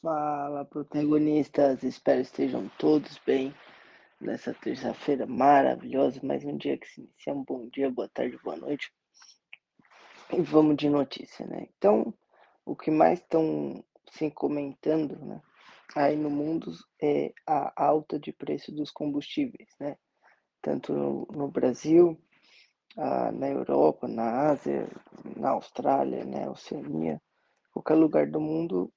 Fala, protagonistas! Espero estejam todos bem nessa terça-feira maravilhosa. Mais um dia que se inicia. Um bom dia, boa tarde, boa noite. E vamos de notícia, né? Então, o que mais estão se comentando, né? Aí no mundo é a alta de preço dos combustíveis, né? Tanto no, no Brasil, ah, na Europa, na Ásia, na Austrália, né? Oceania, qualquer lugar do mundo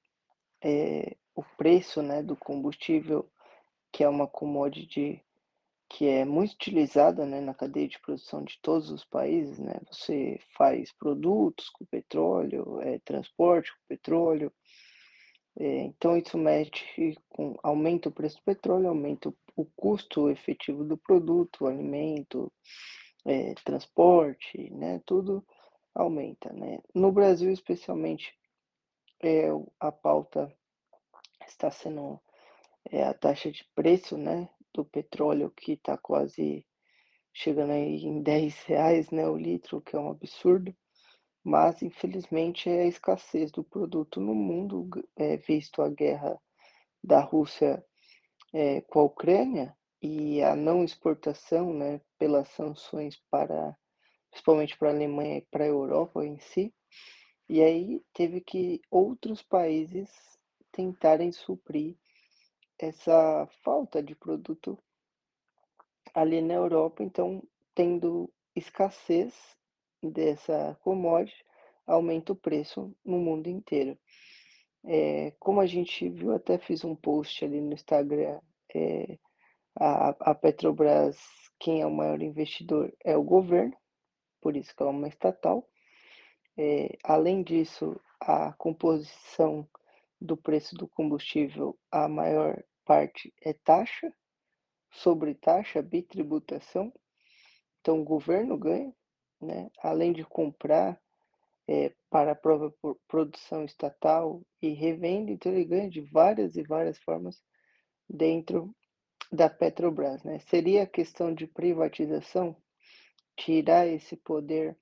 é, o preço né, do combustível, que é uma commodity que é muito utilizada né, na cadeia de produção de todos os países. Né? Você faz produtos com petróleo, é, transporte com petróleo. É, então isso mexe com aumenta o preço do petróleo, aumenta o, custo efetivo do produto, alimento, é, transporte, né? Tudo aumenta, né? No Brasil, especialmente, é, a pauta está sendo é, a taxa de preço né, do petróleo, que está quase chegando aí em 10 reais né, o litro, que é um absurdo. Mas, infelizmente, é a escassez do produto no mundo, é, visto a guerra da Rússia é, com a Ucrânia e a não exportação né, pelas sanções para, principalmente para a Alemanha e para a Europa em si, e aí teve que outros países tentarem suprir essa falta de produto ali na Europa, então tendo escassez dessa commodity, aumenta o preço no mundo inteiro. É, como a gente viu, até fiz um post ali no Instagram, é, a, a Petrobras, quem é o maior investidor é o governo, por isso que ela é uma estatal, é, além disso, a composição do preço do combustível, a maior parte é taxa, sobre taxa, bitributação. Então, o governo ganha, né? além de comprar é, para a própria produção estatal e revenda, então ele ganha de várias e várias formas dentro da Petrobras. Né? Seria questão de privatização, tirar esse poder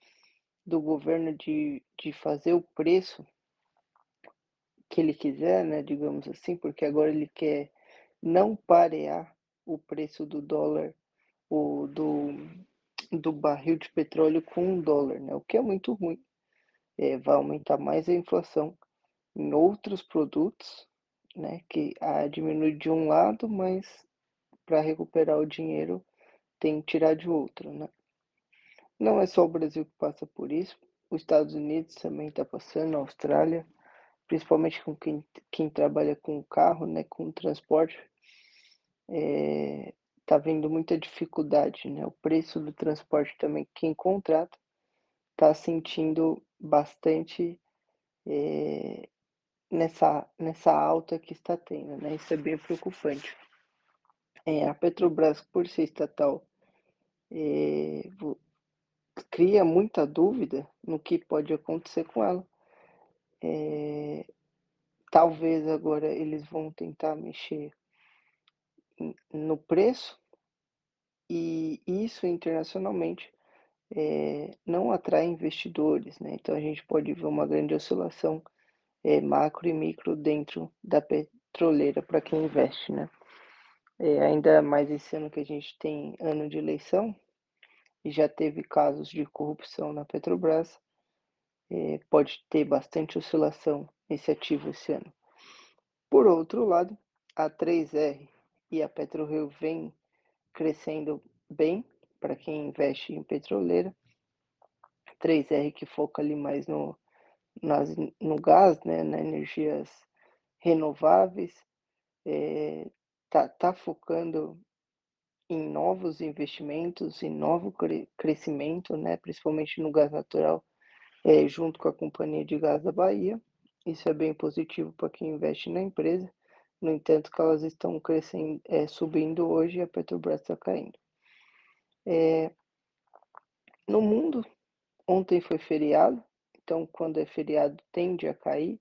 do governo de, de fazer o preço que ele quiser, né, digamos assim, porque agora ele quer não parear o preço do dólar, o do, do barril de petróleo com um dólar, né, o que é muito ruim. É, vai aumentar mais a inflação em outros produtos, né, que a diminui de um lado, mas para recuperar o dinheiro tem que tirar de outro, né. Não é só o Brasil que passa por isso, os Estados Unidos também está passando, a Austrália, principalmente com quem, quem trabalha com carro, né, com transporte, está é, vendo muita dificuldade, né? O preço do transporte também, quem contrata, está sentindo bastante é, nessa, nessa alta que está tendo, né? Isso é bem preocupante. É, a Petrobras, por ser estatal, é, cria muita dúvida no que pode acontecer com ela. É, talvez agora eles vão tentar mexer no preço e isso internacionalmente é, não atrai investidores, né? Então a gente pode ver uma grande oscilação é, macro e micro dentro da petroleira para quem investe, né? É, ainda mais esse ano que a gente tem ano de eleição, e já teve casos de corrupção na Petrobras, é, pode ter bastante oscilação nesse ativo esse ano. Por outro lado, a 3R e a PetroRio vem crescendo bem para quem investe em petroleira. 3R que foca ali mais no, nas, no gás, né, nas energias renováveis, é, tá, tá focando em novos investimentos, em novo cre crescimento, né, principalmente no gás natural, é, junto com a Companhia de Gás da Bahia. Isso é bem positivo para quem investe na empresa. No entanto, que elas estão crescendo, é, subindo hoje e a Petrobras está caindo. É, no mundo, ontem foi feriado, então quando é feriado tende a cair,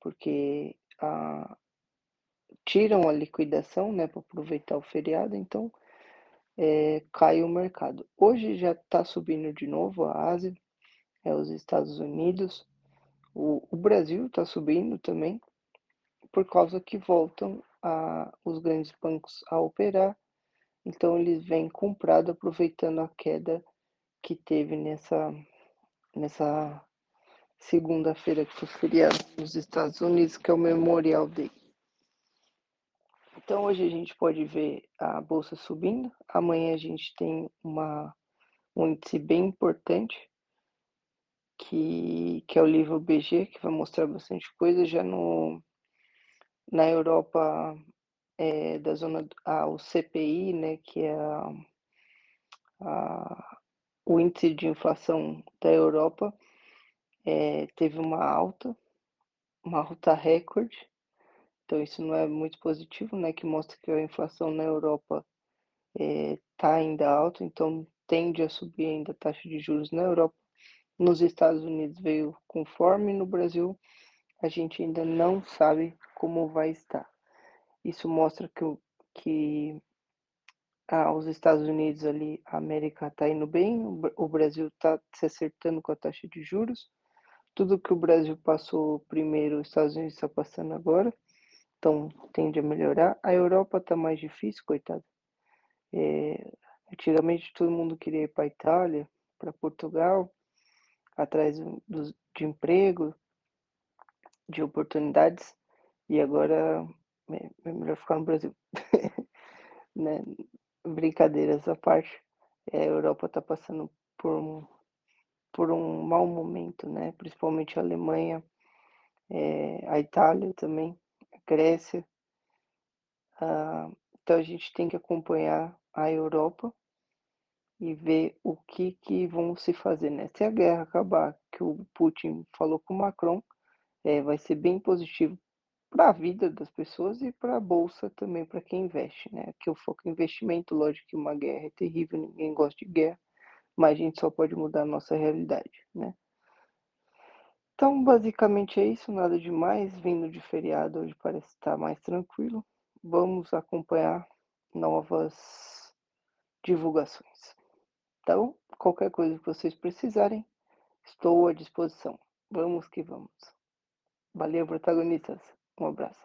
porque a, tiram a liquidação né, para aproveitar o feriado, então é, cai o mercado. Hoje já está subindo de novo a Ásia, é, os Estados Unidos, o, o Brasil está subindo também, por causa que voltam a os grandes bancos a operar, então eles vêm comprado aproveitando a queda que teve nessa nessa segunda-feira, que foi feriado nos Estados Unidos, que é o Memorial Day. Então hoje a gente pode ver a bolsa subindo, amanhã a gente tem uma um índice bem importante, que que é o nível BG, que vai mostrar bastante coisa, já no na Europa, eh, da zona ah, o CPI, né, que é a a o índice de inflação da Europa, eh, teve uma alta, uma alta recorde, então isso não é muito positivo, né, que mostra que a inflação na Europa, eh, tá ainda alta, então tende a subir ainda a taxa de juros na Europa. Nos Estados Unidos veio conforme, no Brasil a gente ainda não sabe como vai estar. Isso mostra que que ah, os Estados Unidos ali, a América tá indo bem, o Bra o Brasil tá se acertando com a taxa de juros, tudo que o Brasil passou primeiro, os Estados Unidos está passando agora, então tende a melhorar. A Europa tá mais difícil, coitada. Eh, antigamente todo mundo queria ir pra Itália, pra Portugal, atrás do de emprego, de oportunidades, e agora é é melhor ficar no Brasil, né. Brincadeiras à parte, eh, a Europa tá passando por um por um mau momento, né, principalmente a Alemanha, eh, a Itália também, Grécia. Ah, então a gente tem que acompanhar a Europa e ver o que que vão se fazer, né. Se a guerra acabar, que o Putin falou com o Macron, eh, vai ser bem positivo pra vida das pessoas e pra bolsa também, pra quem investe, né, que o foco é investimento, lógico que uma guerra é terrível, ninguém gosta de guerra, mas a gente só pode mudar a nossa realidade, né. Então basicamente é isso, nada demais, vindo de feriado hoje parece estar mais tranquilo, vamos acompanhar novas divulgações. Então, qualquer coisa que vocês precisarem, estou à disposição. Vamos que vamos. Valeu protagonistas, um abraço.